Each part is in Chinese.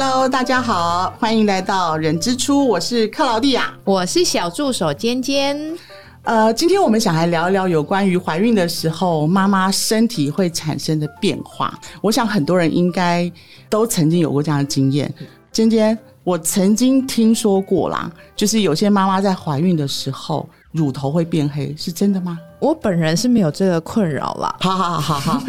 Hello，大家好，欢迎来到人之初，我是克劳蒂亚，我是小助手尖尖。呃，今天我们想来聊一聊有关于怀孕的时候妈妈身体会产生的变化。我想很多人应该都曾经有过这样的经验。尖尖，我曾经听说过啦，就是有些妈妈在怀孕的时候乳头会变黑，是真的吗？我本人是没有这个困扰啦。好好好好好，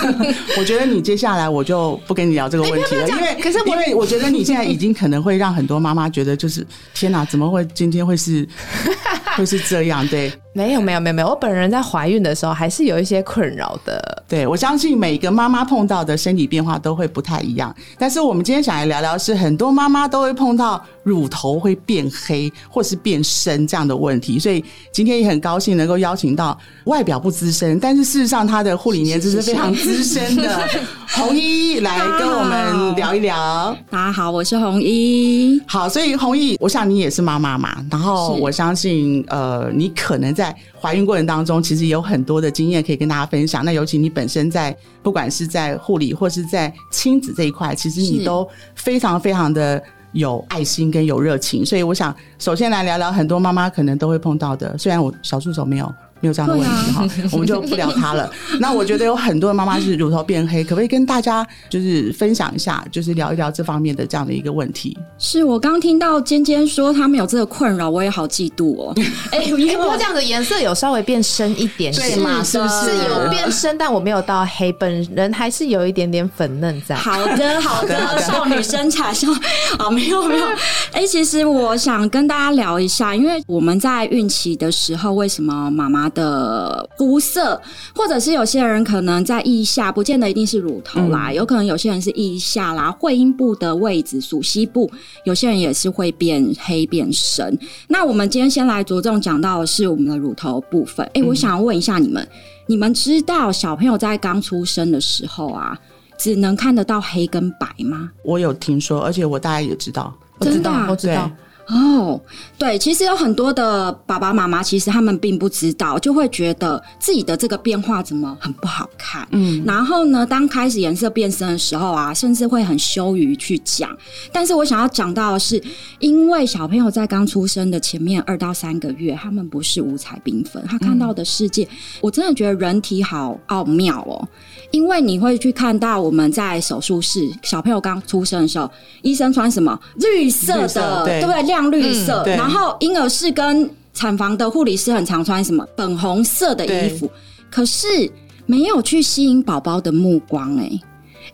我觉得你接下来我就不跟你聊这个问题了，因为可是因为我觉得你现在已经可能会让很多妈妈觉得，就是天哪，怎么会今天会是 会是这样？对没有没有没有没有，我本人在怀孕的时候还是有一些困扰的。对，我相信每个妈妈碰到的身体变化都会不太一样。但是我们今天想来聊聊，是很多妈妈都会碰到乳头会变黑或是变深这样的问题，所以今天也很高兴能够邀请到外表不资深，但是事实上她的护理年资是非常资深的 红衣来跟我们聊一聊。大家好，我是红衣。好，所以红衣，我想你也是妈妈嘛，然后我相信，呃，你可能在怀孕过程当中，其实有很多的经验可以跟大家分享。那尤其你本身在不管是在护理或是在亲子这一块，其实你都非常非常的有爱心跟有热情。所以我想，首先来聊聊很多妈妈可能都会碰到的，虽然我小助手没有。没有这样的问题哈，我们就不聊它了。那我觉得有很多的妈妈是乳头变黑，可不可以跟大家就是分享一下，就是聊一聊这方面的这样的一个问题？是我刚听到尖尖说他们有这个困扰，我也好嫉妒哦。哎、因哎，为我不过这样的颜色有稍微变深一点对点，嘛是不是是有变深，但我没有到黑，本人还是有一点点粉嫩在。好的，好 好的的，少女身材少啊，没有没有。哎、其实我想跟大家聊一下，因为我们在孕期的时候，为什么妈妈的肤色，或者是有些人可能在腋下，不见得一定是乳头啦，有可能有些人是腋下啦、会阴部的位置、属膝部，有些人也是会变黑变深。那我们今天先来着重讲到的是我们的乳头部分。哎、我想问一下你们，你们知道小朋友在刚出生的时候啊？只能看得到黑跟白吗？我有听说，而且我大概也知道。我知道真的啊，我知道。哦，对，其实有很多的爸爸妈妈，其实他们并不知道，就会觉得自己的这个变化怎么很不好看。嗯，然后呢，当开始颜色变深的时候啊，甚至会很羞于去讲。但是我想要讲到的是，因为小朋友在刚出生的前面二到三个月，他们不是五彩缤纷，他看到的世界，我真的觉得人体好奥妙哦。因为你会去看到我们在手术室小朋友刚出生的时候，医生穿什么绿色的，对对不对？亮绿色，嗯然后婴儿室跟产房的护理师很常穿什么粉红色的衣服，可是没有去吸引宝宝的目光哎、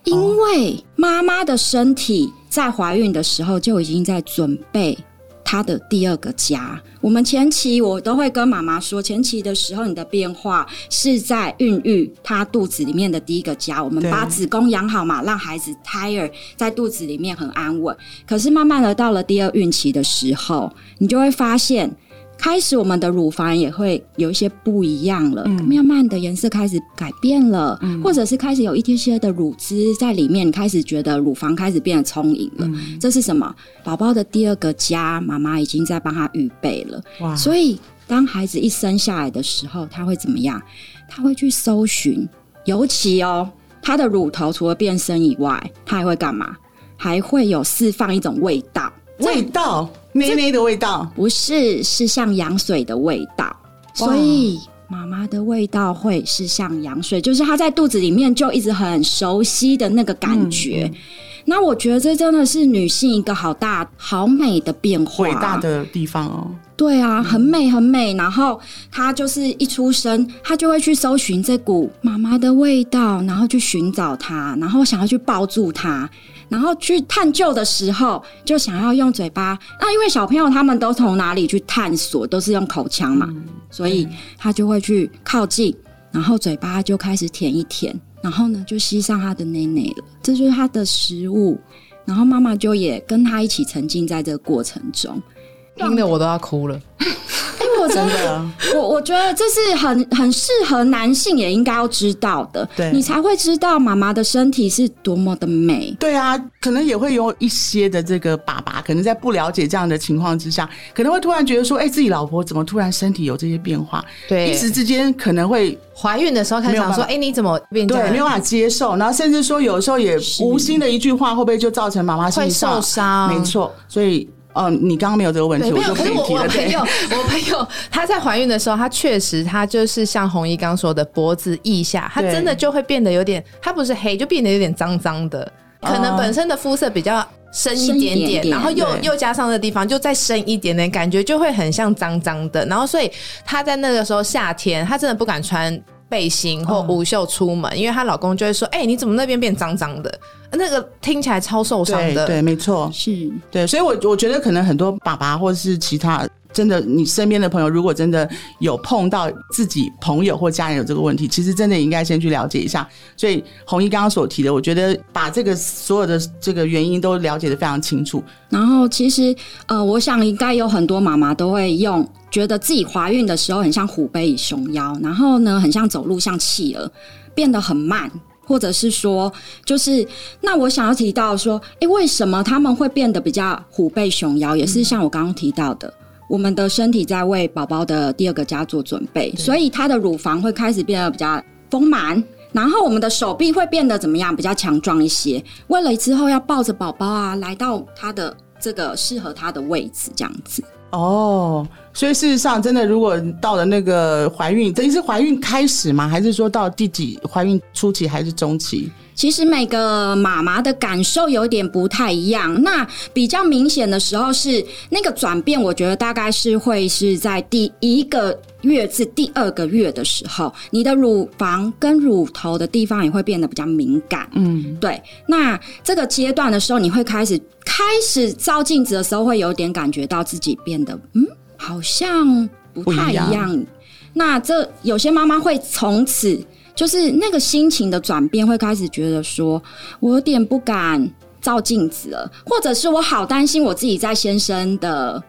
因为妈妈的身体在怀孕的时候就已经在准备她的第二个家。我们前期我都会跟妈妈说，前期的时候你的变化是在孕育他肚子里面的第一个家。我们把子宫养好嘛，让孩子胎儿在肚子里面很安稳。可是慢慢的到了第二孕期的时候，你就会发现。开始，我们的乳房也会有一些不一样了，慢慢的颜色开始改变了，或者是开始有一些些的乳汁在里面，开始觉得乳房开始变得充盈了。这是什么？宝宝的第二个家，妈妈已经在帮他预备了。哇，所以，当孩子一生下来的时候，他会怎么样？他会去搜寻，尤其哦，他的乳头除了变深以外，他还会干嘛？还会有释放一种味道，味道，内内的味道，不是是像羊水的味道，所以妈妈的味道会是像羊水，就是她在肚子里面就一直很熟悉的那个感觉。那我觉得这真的是女性一个好大好美的变化，伟大的地方哦。对啊，很美很美。然后她就是一出生，她就会去搜寻这股妈妈的味道，然后去寻找它，然后想要去抱住它。然后去探究的时候，就想要用嘴巴。那因为小朋友他们都从哪里去探索，都是用口腔嘛，所以他就会去靠近，然后嘴巴就开始舔一舔，然后呢就吸上他的内内了，这就是他的食物。然后妈妈就也跟他一起沉浸在这个过程中。听得我都要哭了。真的，我我觉得这是很很适合男性也应该要知道的，对。你才会知道妈妈的身体是多么的美。对啊，可能也会有一些的这个爸爸，可能在不了解这样的情况之下，可能会突然觉得说，哎、自己老婆怎么突然身体有这些变化？对。一时之间可能会怀孕的时候开始想说，哎，你怎么变对没有办法接受，然后甚至说有时候也无心的一句话，会不会就造成妈妈心会受伤？没错，所以哦，你刚刚没有这个问题，对，没有。我就可是我可以提了。对 我朋友，我朋友她在怀孕的时候，她确实她就是像红衣刚说的，脖子腋下，她真的就会变得有点，她不是黑，就变得有点脏脏的，可能哦本身的肤色比较。深一点点然后又又加上的地方就再深一点点，感觉就会很像脏脏的。然后所以她在那个时候夏天，她真的不敢穿背心或哦无袖出门，因为她老公就会说：“哎、你怎么那边变脏脏的？”那个听起来超受伤的。对对，没错，是，对，所以我我觉得可能很多爸爸或者是其他真的你身边的朋友，如果真的有碰到自己朋友或家人有这个问题，其实真的应该先去了解一下。所以红衣刚刚所提的，我觉得把这个所有的这个原因都了解的非常清楚。然后其实呃，我想应该有很多妈妈都会用，觉得自己怀孕的时候很像虎背熊腰，然后呢，很像走路像企鹅，变得很慢。或者是说，就是那我想要提到说，诶，为什么他们会变得比较虎背熊腰？也是像我刚刚提到的，我们的身体在为宝宝的第二个家做准备，所以他的乳房会开始变得比较丰满。然后我们的手臂会变得怎么样？比较强壮一些。为了之后要抱着宝宝啊，来到他的这个适合他的位置，这样子。哦，所以事实上，真的，如果到了那个怀孕，等于是怀孕开始吗？还是说到第几怀孕初期还是中期？其实每个妈妈的感受有点不太一样。那比较明显的时候是那个转变，我觉得大概是会是在第一个月至第二个月的时候，你的乳房跟乳头的地方也会变得比较敏感。嗯，对，那这个阶段的时候，你会开始开始照镜子的时候，会有点感觉到自己变得嗯，好像不太一样。那这有些妈妈会从此就是那个心情的转变，会开始觉得说，我有点不敢照镜子了，或者是我好担心我自己在先生的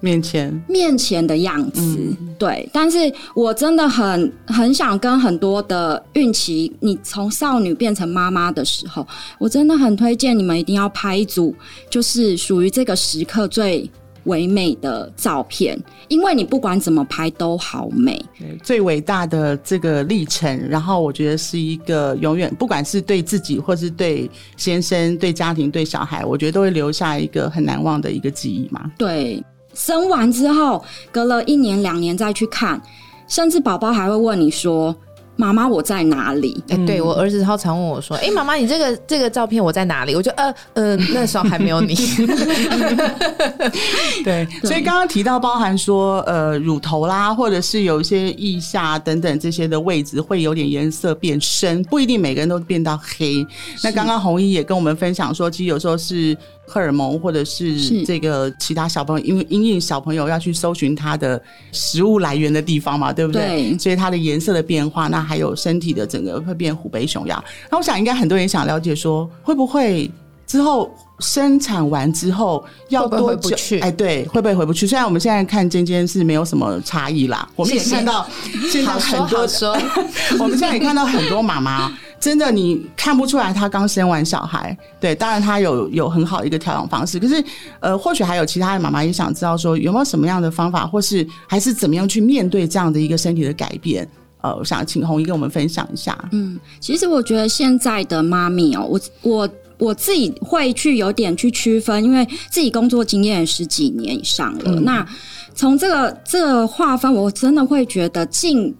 面前面前的样子，嗯对。但是我真的很很想跟很多的孕期，你从少女变成妈妈的时候，我真的很推荐你们一定要拍一组，就是属于这个时刻最唯美的照片，因为你不管怎么拍都好美。最伟大的这个历程，然后我觉得是一个永远，不管是对自己，或是对先生、对家庭、对小孩，我觉得都会留下一个很难忘的一个记忆嘛。对，生完之后，隔了一年两年再去看，甚至宝宝还会问你说：“妈妈，我在哪里？”哎、对我儿子超常问我说：“哎、妈妈，你这个 这个照片我在哪里？”我就呃呃，那时候还没有你。对，所以刚刚提到包含说，呃，乳头啦，或者是有一些腋下等等这些的位置会有点颜色变深，不一定每个人都变到黑。那刚刚红衣也跟我们分享说，其实有时候是荷尔蒙或者是是这个其他小朋友，因为因应小朋友要去搜寻它的食物来源的地方嘛，对不对？对所以它的颜色的变化，那还有身体的整个会变虎背熊腰。那我想应该很多人想了解说，会不会之后生产完之后要会不会多久？回不去哎，对，会不会回不去？虽然我们现在看尖尖是没有什么差异啦，我们也看到 现在很多 我们现在也看到很多妈妈，真的你看不出来她刚生完小孩。对，当然她有有很好的一个调养方式，可是呃，或许还有其他的妈妈也想知道说有没有什么样的方法，或是还是怎么样去面对这样的一个身体的改变。呃，我想请红衣跟我们分享一下。嗯，其实我觉得现在的妈咪哦，我我我自己会去有点去区分，因为自己工作经验十几年以上了。嗯那从这个这个划分，我真的会觉得近。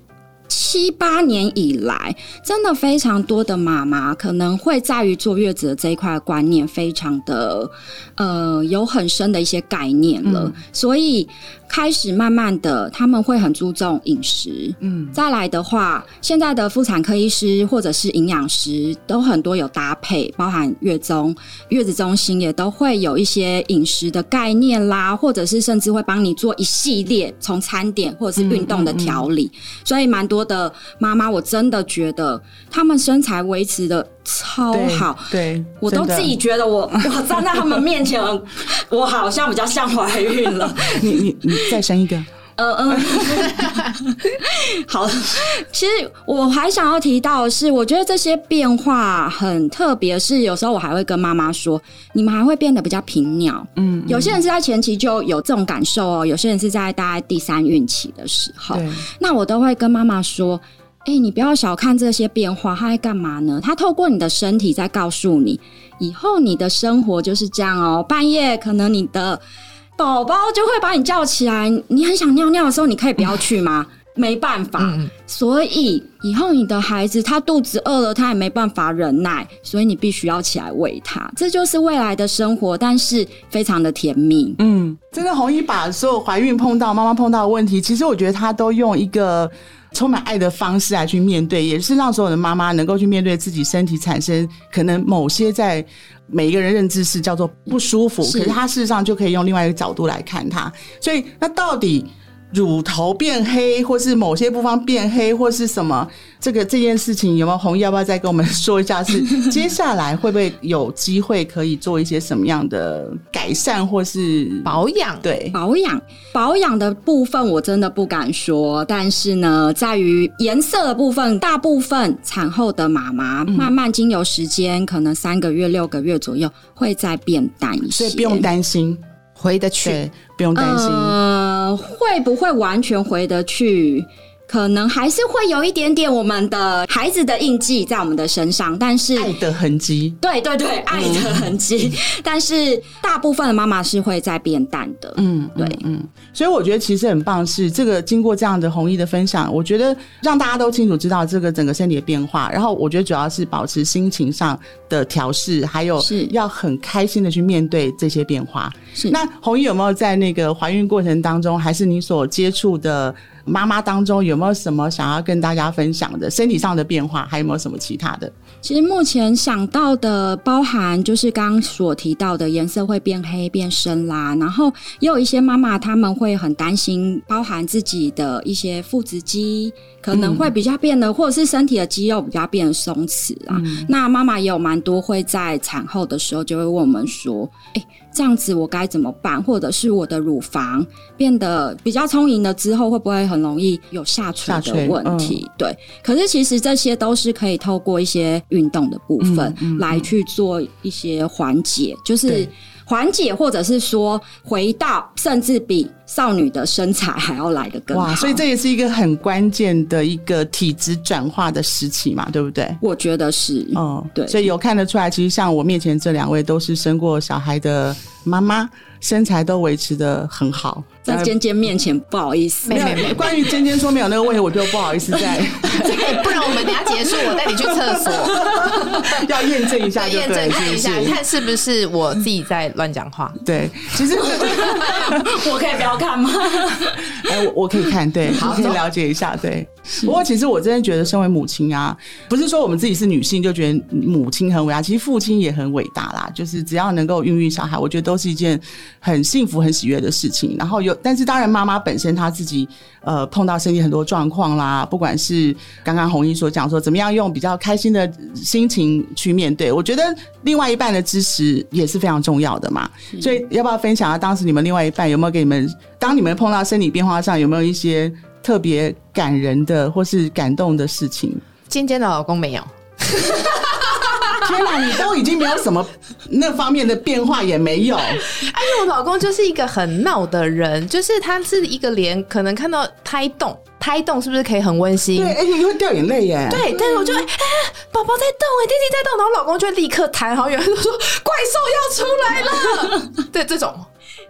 七八年以来，真的非常多的妈妈可能会在于坐月子的这一块观念非常的呃有很深的一些概念了，嗯。所以开始慢慢的他们会很注重饮食，嗯，再来的话，现在的妇产科医师或者是营养师都很多有搭配，包含月中、月子中心也都会有一些饮食的概念啦，或者是甚至会帮你做一系列从餐点或者是运动的调理，所以蛮多的妈妈，我真的觉得她们身材维持的超好。对，我都自己觉得我 我站在他们面前，我好像比较像怀孕了。你你你再生一个，呃嗯，好。其实我还想要提到的是，我觉得这些变化很特别，是有时候我还会跟妈妈说，你们还会变得比较平鸟。嗯，有些人是在前期就有这种感受哦，有些人是在大概第三孕期的时候。那我都会跟妈妈说，哎，你不要小看这些变化，它在干嘛呢？它透过你的身体在告诉你，以后你的生活就是这样哦。半夜可能你的。宝宝就会把你叫起来，你很想尿尿的时候，你可以不要去吗？没办法，所以以后你的孩子他肚子饿了，他也没办法忍耐，所以你必须要起来喂他。这就是未来的生活，但是非常的甜蜜。嗯，真的，红衣把所有怀孕碰到、妈妈碰到的问题，其实我觉得他都用一个充满爱的方式来去面对，也是让所有的妈妈能够去面对自己身体产生可能某些在。每一个人认知是叫做不舒服，可是他事实上就可以用另外一个角度来看它。所以，那到底乳头变黑，或是某些部分变黑，或是什么？这个这件事情有没有红？要不要再跟我们说一下？是 接下来会不会有机会可以做一些什么样的改善，或是保养？对，保养保养的部分我真的不敢说，但是呢，在于颜色的部分，大部分产后的妈妈慢慢经由时间，可能三个月、六个月左右会再变淡一些，所以不用担心回得去，不用担心。呃，会不会完全回得去？可能还是会有一点点我们的孩子的印记在我们的身上，但是爱的痕迹，对对对，爱的痕迹。但是大部分的妈妈是会在变淡的，嗯，对，嗯。所以我觉得其实很棒，是这个经过这样的红衣的分享，我觉得让大家都清楚知道这个整个身体的变化。然后我觉得主要是保持心情上的调试，还有是要很开心的去面对这些变化。是那红衣有没有在那个怀孕过程当中，还是你所接触的？妈妈当中有没有什么想要跟大家分享的身体上的变化？还有没有什么其他的？其实目前想到的，包含就是刚刚所提到的颜色会变黑变深啦，然后也有一些妈妈他们会很担心，包含自己的一些腹直肌可能会比较变得，或者是身体的肌肉比较变得松弛啊。那妈妈也有蛮多会在产后的时候就会问我们说：“哎。”这样子我该怎么办？或者是我的乳房变得比较充盈了之后，会不会很容易有下垂的问题？对，可是其实这些都是可以透过一些运动的部分来去做一些缓解，就是缓解，或者是说回到，甚至比。少女的身材还要来的更好，所以这也是一个很关键的一个体质转化的时期嘛，对不对？我觉得是，哦，对，所以有看得出来，其实像我面前这两位都是生过小孩的妈妈。身材都维持的很好，在尖尖面前不好意思。没没有，关于尖尖说没有那个问题，我就不好意思在。不然我们等下结束，我带你去厕所，要验证一下，验证看一下，看是不是我自己在乱讲话。对，其实我 可以不要看吗？哎，我我可以看，对，好，先了解一下，对。不过，其实我真的觉得，身为母亲啊，不是说我们自己是女性就觉得母亲很伟大，其实父亲也很伟大啦。就是只要能够孕育小孩，我觉得都是一件很幸福、很喜悦的事情。然后有，但是当然，妈妈本身她自己呃碰到身体很多状况啦，不管是刚刚红衣所讲说，怎么样用比较开心的心情去面对，我觉得另外一半的支持也是非常重要的嘛。所以，要不要分享啊当时你们另外一半有没有给你们，当你们碰到身体变化上有没有一些？特别感人的或是感动的事情，尖尖的老公没有。天哪，你都已经没有什么那方面的变化也没有。哎，我老公就是一个很闹的人，就是他是一个连可能看到胎动，胎动是不是可以很温馨？对，而且会掉眼泪耶。对，但是我就哎，宝宝在动哎，弟弟在动，然后老公就会立刻弹好远，就说怪兽要出来了。对，这种。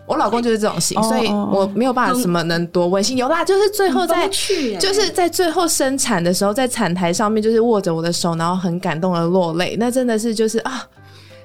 我老公就是这种型，所以我没有办法什么能多温馨。有啦，就是最后在，就是在最后生产的时候，在产台上面就是握着我的手，然后很感动的落泪。那真的是就是啊，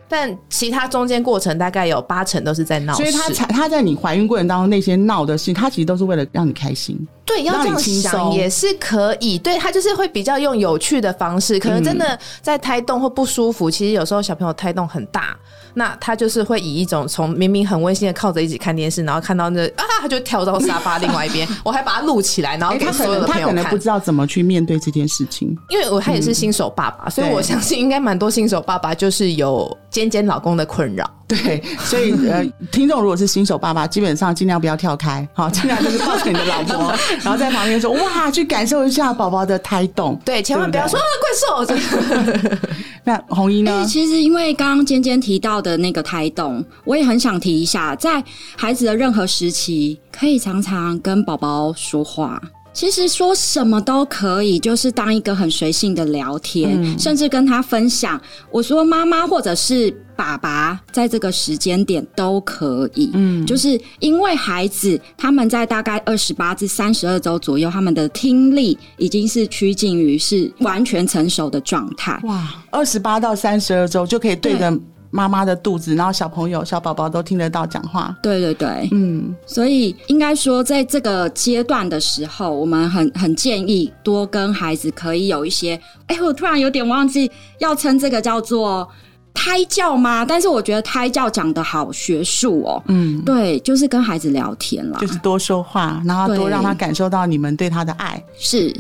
但其他中间过程大概有八成都是在闹。所以他才他在你怀孕过程当中那些闹的事，他其实都是为了让你开心。对，要这样想也是可以。对他就是会比较用有趣的方式，可能真的在胎动或不舒服。其实有时候小朋友胎动很大。那他就是会以一种从明明很温馨的靠着一起看电视，然后看到那啊，他就跳到沙发另外一边，我还把他录起来，然后给所有的朋友看。他可能不知道怎么去面对这件事情，因为我他也是新手爸爸，所以我相信应该蛮多新手爸爸就是有尖尖老公的困扰。对，所以呃，听众如果是新手爸爸，基本上尽量不要跳开，好，尽量就是抱着你的老婆，然后在旁边说哇，去感受一下宝宝的胎动。对，千万不要说怪兽。那红衣呢？其实因为刚刚尖尖提到的那个胎动，我也很想提一下，在孩子的任何时期，可以常常跟宝宝说话。其实说什么都可以，就是当一个很随性的聊天，甚至跟他分享。我说妈妈或者是爸爸，在这个时间点都可以。嗯，就是因为孩子他们在大概二十八至三十二周左右，他们的听力已经是趋近于是完全成熟的状态。哇，二十八到三十二周就可以对着。妈妈的肚子，然后小朋友、小宝宝都听得到讲话。对对对，嗯，所以应该说，在这个阶段的时候，我们很很建议多跟孩子可以有一些。哎，我突然有点忘记要称这个叫做胎教吗？但是我觉得胎教讲的好学术哦。嗯，对，就是跟孩子聊天了，就是多说话，然后多让他感受到你们对他的爱。是。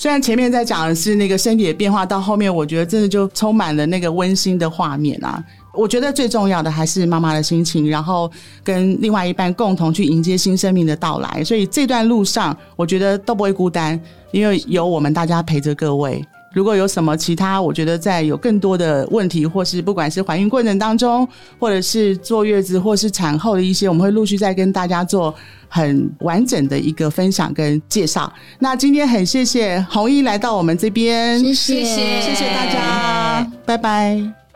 虽然前面在讲的是那个身体的变化，到后面我觉得真的就充满了那个温馨的画面啊！我觉得最重要的还是妈妈的心情，然后跟另外一半共同去迎接新生命的到来。所以这段路上，我觉得都不会孤单，因为有我们大家陪着各位。如果有什么其他，我觉得在有更多的问题，或是不管是怀孕过程当中，或者是坐月子，或是产后的一些，我们会陆续再跟大家做很完整的一个分享跟介绍。那今天很谢谢红衣来到我们这边，谢谢谢谢大家，拜拜。